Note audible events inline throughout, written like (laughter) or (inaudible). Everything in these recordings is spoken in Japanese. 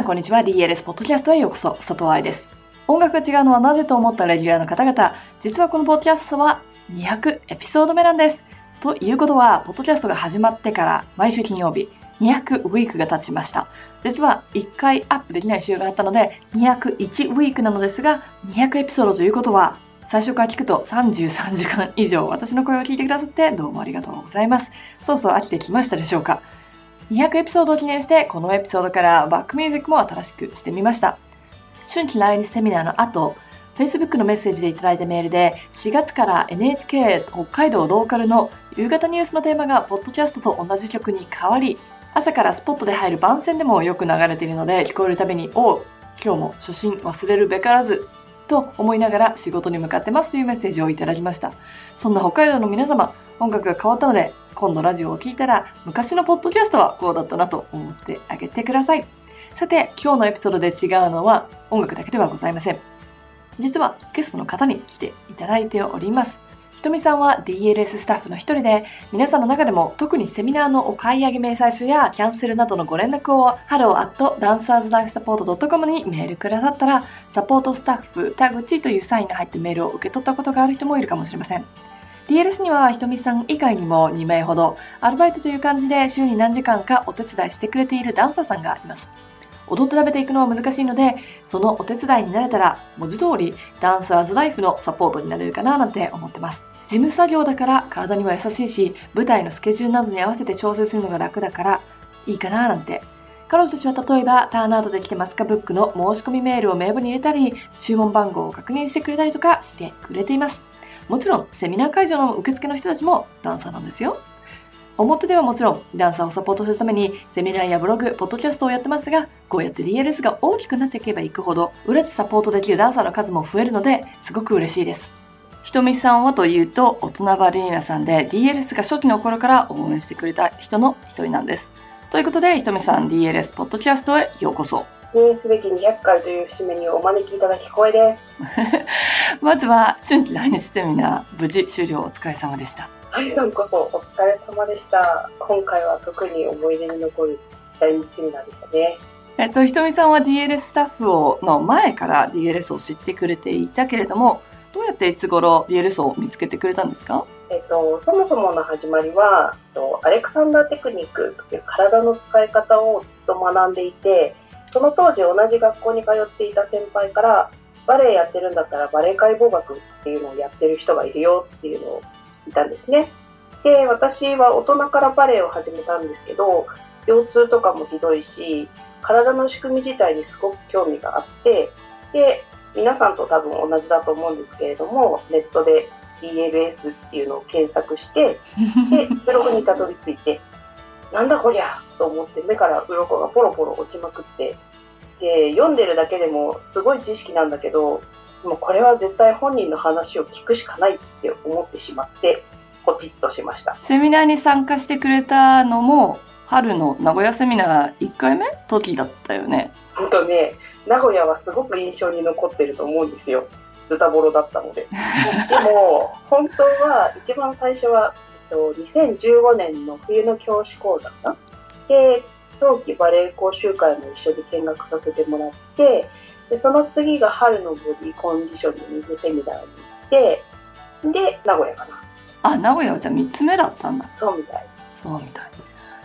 んこんにちは。DLS ポッドキャストへようこそ。佐藤愛です。音楽が違うのはなぜと思ったレギュラーの方々、実はこのポッドキャストは200エピソード目なんです。ということは、ポッドキャストが始まってから毎週金曜日、200ウィークが経ちました。実は1回アップできない週があったので、201ウィークなのですが、200エピソードということは、最初から聞くと33時間以上私の声を聞いてくださってどうもありがとうございます。そうそう飽きてきましたでしょうか200エピソードを記念して、このエピソードからバックミュージックも新しくしてみました。春季来日セミナーの後、Facebook のメッセージでいただいたメールで、4月から NHK 北海道ローカルの夕方ニュースのテーマがポッドキャストと同じ曲に変わり、朝からスポットで入る番宣でもよく流れているので、聞こえるたびに、おう、今日も初心忘れるべからずと思いながら仕事に向かってますというメッセージをいただきました。そんな北海道の皆様、音楽が変わったので、今度ラジオを聴いたら、昔のポッドキャストはこうだったなと思ってあげてください。さて、今日のエピソードで違うのは音楽だけではございません。実はゲストの方に来ていただいております。ひとみさんは DLS スタッフの一人で、皆さんの中でも特にセミナーのお買い上げ明細書やキャンセルなどのご連絡を hello.dancerslifesupport.com にメールくださったら、サポートスタッフ田口というサインが入ってメールを受け取ったことがある人もいるかもしれません。DLS にはひとみさん以外にも2名ほど、アルバイトという感じで週に何時間かお手伝いしてくれているダンサーさんがいます。踊って食べていくのは難しいので、そのお手伝いになれたら、文字通りダンサーズライフのサポートになれるかななんて思ってます。事務作業だから体には優しいし、舞台のスケジュールなどに合わせて調整するのが楽だからいいかななんて。彼女たちは例えば、ターンアウトできてますかブックの申し込みメールを名簿に入れたり、注文番号を確認してくれたりとかしてくれています。もちろん、セミナー会場の受付の人たちもダンサーなんですよ。表ではもちろん、ダンサーをサポートするために、セミナーやブログ、ポッドキャストをやってますが、こうやって DLS が大きくなっていけばいくほど、裏でサポートできるダンサーの数も増えるので、すごく嬉しいです。ひとみさんはというと、大人バリーナさんで DLS が初期の頃から応援してくれた人の一人なんです。ということで、ひとみさん DLS ポッドキャストへようこそ。記念すべき200回という節目にお招きいただき光栄です。(laughs) まずは、春季来日セミナー、無事終了お疲れ様でした。はい、さんこそお疲れ様でした。今回は特に思い出に残る来日セミナーでしたね。えっと、ひとみさんは DLS スタッフをの前から DLS を知ってくれていたけれども、どうやっていつ頃 DLS を見つけてくれたんですか？えっと、そもそもの始まりは、アレクサンダーテクニックという体の使い方をずっと学んでいて、その当時同じ学校に通っていた先輩から、バレエやってるんだったらバレエ解剖学っていうのをやってる人がいるよっていうのを聞いたんですね。で、私は大人からバレエを始めたんですけど、腰痛とかもひどいし、体の仕組み自体にすごく興味があって、で、皆さんと多分同じだと思うんですけれども、ネットで DLS っていうのを検索して、で、ブログにたどり着いて、なんだこりゃと思って目から鱗がポロポロ落ちまくって、で、読んでるだけでもすごい知識なんだけど、もうこれは絶対本人の話を聞くしかないって思ってしまって、ポチッとしました。セミナーに参加してくれたのも、春の名古屋セミナー1回目？時だったよね。本当ね、名古屋はすごく印象に残ってると思うんですよ。ズタボロだったので。(laughs) でも、本当は一番最初は、と、2015年の冬の教師講座かな。で、冬季バレエ講習会も一緒に見学させてもらって、でその次が春のボディコンディショニングセミナーに行って、で、名古屋かな。あ、名古屋はじゃあ3つ目だったんだ。そうみたい。そうみたい。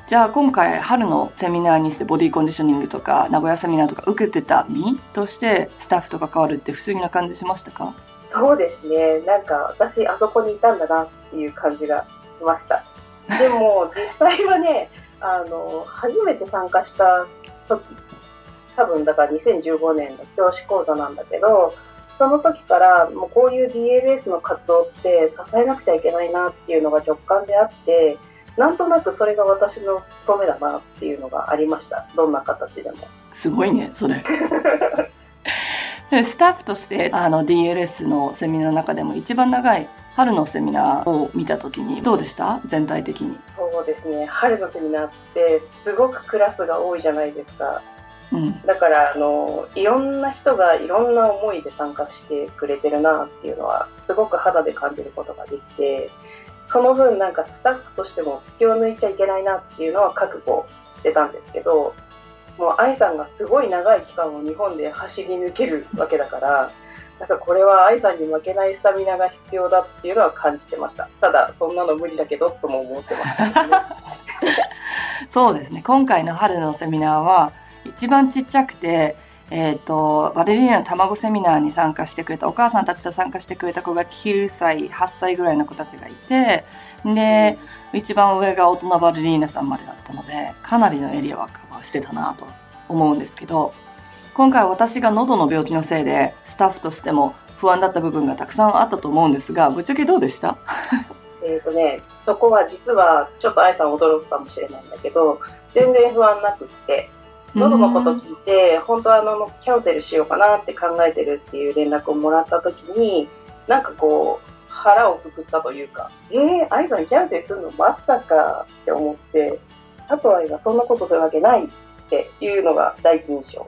じゃあ今回春のセミナーにしてボディコンディショニングとか名古屋セミナーとか受けてた身としてスタッフと関わるって不思議な感じしましたか？そうですね。なんか私あそこにいたんだなっていう感じがしました。でも (laughs) 実際はね、あの、初めて参加した時、多分だから2015年の教師講座なんだけど、その時からもうこういう DLS の活動って支えなくちゃいけないなっていうのが直感であって、なんとなくそれが私の務めだなっていうのがありました。どんな形でも。すごいね、それ。(laughs) スタッフとしてあの DLS のセミナーの中でも一番長い春のセミナーを見た時にどうでした？全体的に。そうですね。春のセミナーってすごくクラスが多いじゃないですか、うん、だからあのいろんな人がいろんな思いで参加してくれてるなっていうのはすごく肌で感じることができてその分なんかスタッフとしても気を抜いちゃいけないなっていうのは覚悟してたんですけどもう愛さんがすごい長い期間を日本で走り抜けるわけだからなんかこれは愛さんに負けないスタミナが必要だっていうのは感じてました。ただそんなの無理だけどとも思ってましたねそうですね。今回の春のセミナーは一番ちっちゃくてえっ、ー、と、バレリーナの卵セミナーに参加してくれた、お母さんたちと参加してくれた子が9歳、8歳ぐらいの子たちがいて、で、一番上が大人バレリーナさんまでだったので、かなりのエリアはカバーしてたなと思うんですけど、今回私が喉の病気のせいで、スタッフとしても不安だった部分がたくさんあったと思うんですが、ぶっちゃけどうでした？(laughs) えっとね、そこは実はちょっと愛さん驚くかもしれないんだけど、全然不安なくって、喉のこと聞いて、本当はあのキャンセルしようかなって考えてるっていう連絡をもらった時に、なんかこう、腹をくくったというか、えー、愛さんキャンセルするのまさかって思って、あと愛がそんなことするわけないっていうのが第一印象。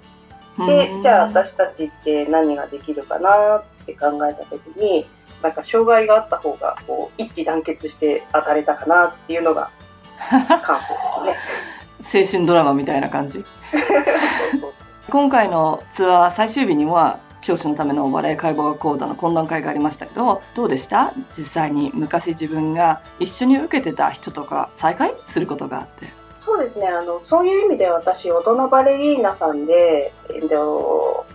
で、じゃあ私たちって何ができるかなって考えた時に、なんか障害があった方がこう一致団結して当たれたかなっていうのが (laughs) 感想ですね。青春ドラマみたいな感じ。(laughs) 今回のツアー最終日には教師のためのバレエ解剖学講座の懇談会がありましたけどどうでした？実際に昔自分が一緒に受けてた人とか再会？することがあって。そうですね。あのそういう意味で私大人バレリーナさんで、えっと、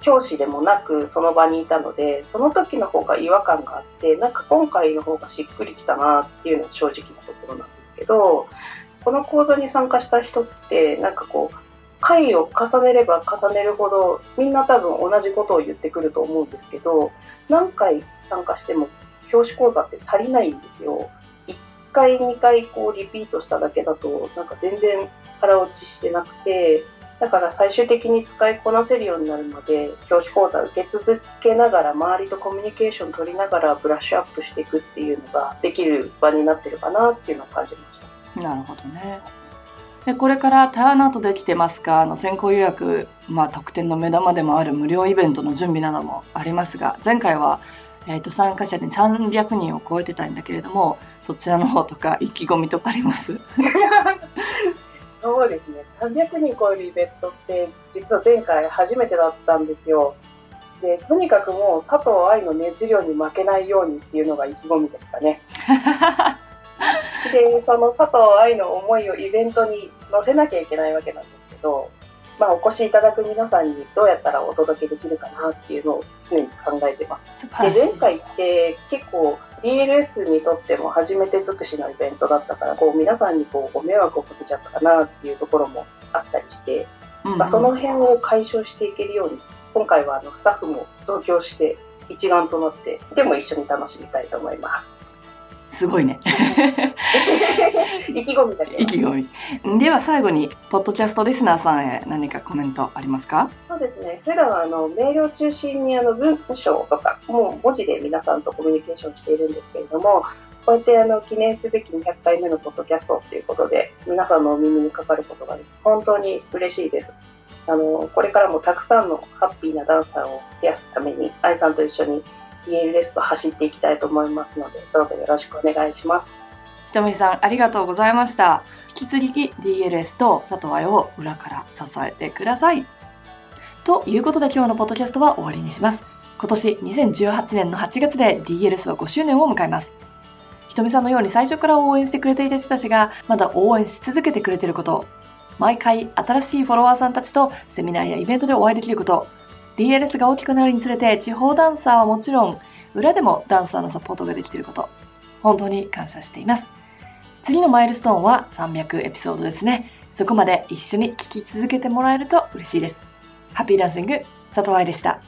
教師でもなくその場にいたのでその時の方が違和感があってなんか今回の方がしっくりきたなっていうのが正直なところなんですけどこの講座に参加した人ってなんかこう回を重ねれば重ねるほどみんな多分同じことを言ってくると思うんですけど何回参加しても教師講座って足りないんですよ。1回2回こうリピートしただけだとなんか全然腹落ちしてなくてだから最終的に使いこなせるようになるまで教師講座受け続けながら周りとコミュニケーション取りながらブラッシュアップしていくっていうのができる場になってるかなっていうのを感じました。なるほどね。でこれからターンアウトできてますか？の先行予約、まあ、特典の目玉でもある無料イベントの準備などもありますが前回は、えーと、参加者で300人を超えてたんだけれどもそちらの方とか意気込みとかあります？(laughs) そうですね。300人超えるイベントって実は前回初めてだったんですよ。でとにかくもう佐藤愛の熱量に負けないようにっていうのが意気込みですかね (laughs) でその佐藤愛の思いをイベントに載せなきゃいけないわけなんですけど、まあ、お越しいただく皆さんにどうやったらお届けできるかなっていうのを常に考えてます。で前回って結構 DLS にとっても初めて尽くしのイベントだったからこう皆さんにこうご迷惑をかけちゃったかなっていうところもあったりして、うんうん、まあ、その辺を解消していけるように今回はあのスタッフも同居して一丸となってでも一緒に楽しみたいと思います。すごいね。(laughs) 意気込みだけ。意気込み。では最後に、ポッドキャストリスナーさんへ何かコメントありますか？そうですね。普段はあのメールを中心にあの文章とか、もう文字で皆さんとコミュニケーションしているんですけれども、こうやってあの記念すべき200回目のポッドキャストということで、皆さんのお耳にかかることが本当に嬉しいです。あのこれからもたくさんのハッピーなダンサーを増やすために、愛さんと一緒に DLS と走っていきたいと思いますので、どうぞよろしくお願いします。ひとみさん、ありがとうございました。引き続き DLS と佐藤愛を裏から支えてください。ということで今日のポッドキャストは終わりにします。今年2018年の8月で DLS は5周年を迎えます。ひとみさんのように最初から応援してくれていた人たちがまだ応援し続けてくれていること、毎回新しいフォロワーさんたちとセミナーやイベントでお会いできること、DLS が大きくなるにつれて地方ダンサーはもちろん裏でもダンサーのサポートができていること本当に感謝しています。次のマイルストーンは300エピソードですね。そこまで一緒に聴き続けてもらえると嬉しいです。ハッピーダンシング佐藤愛でした。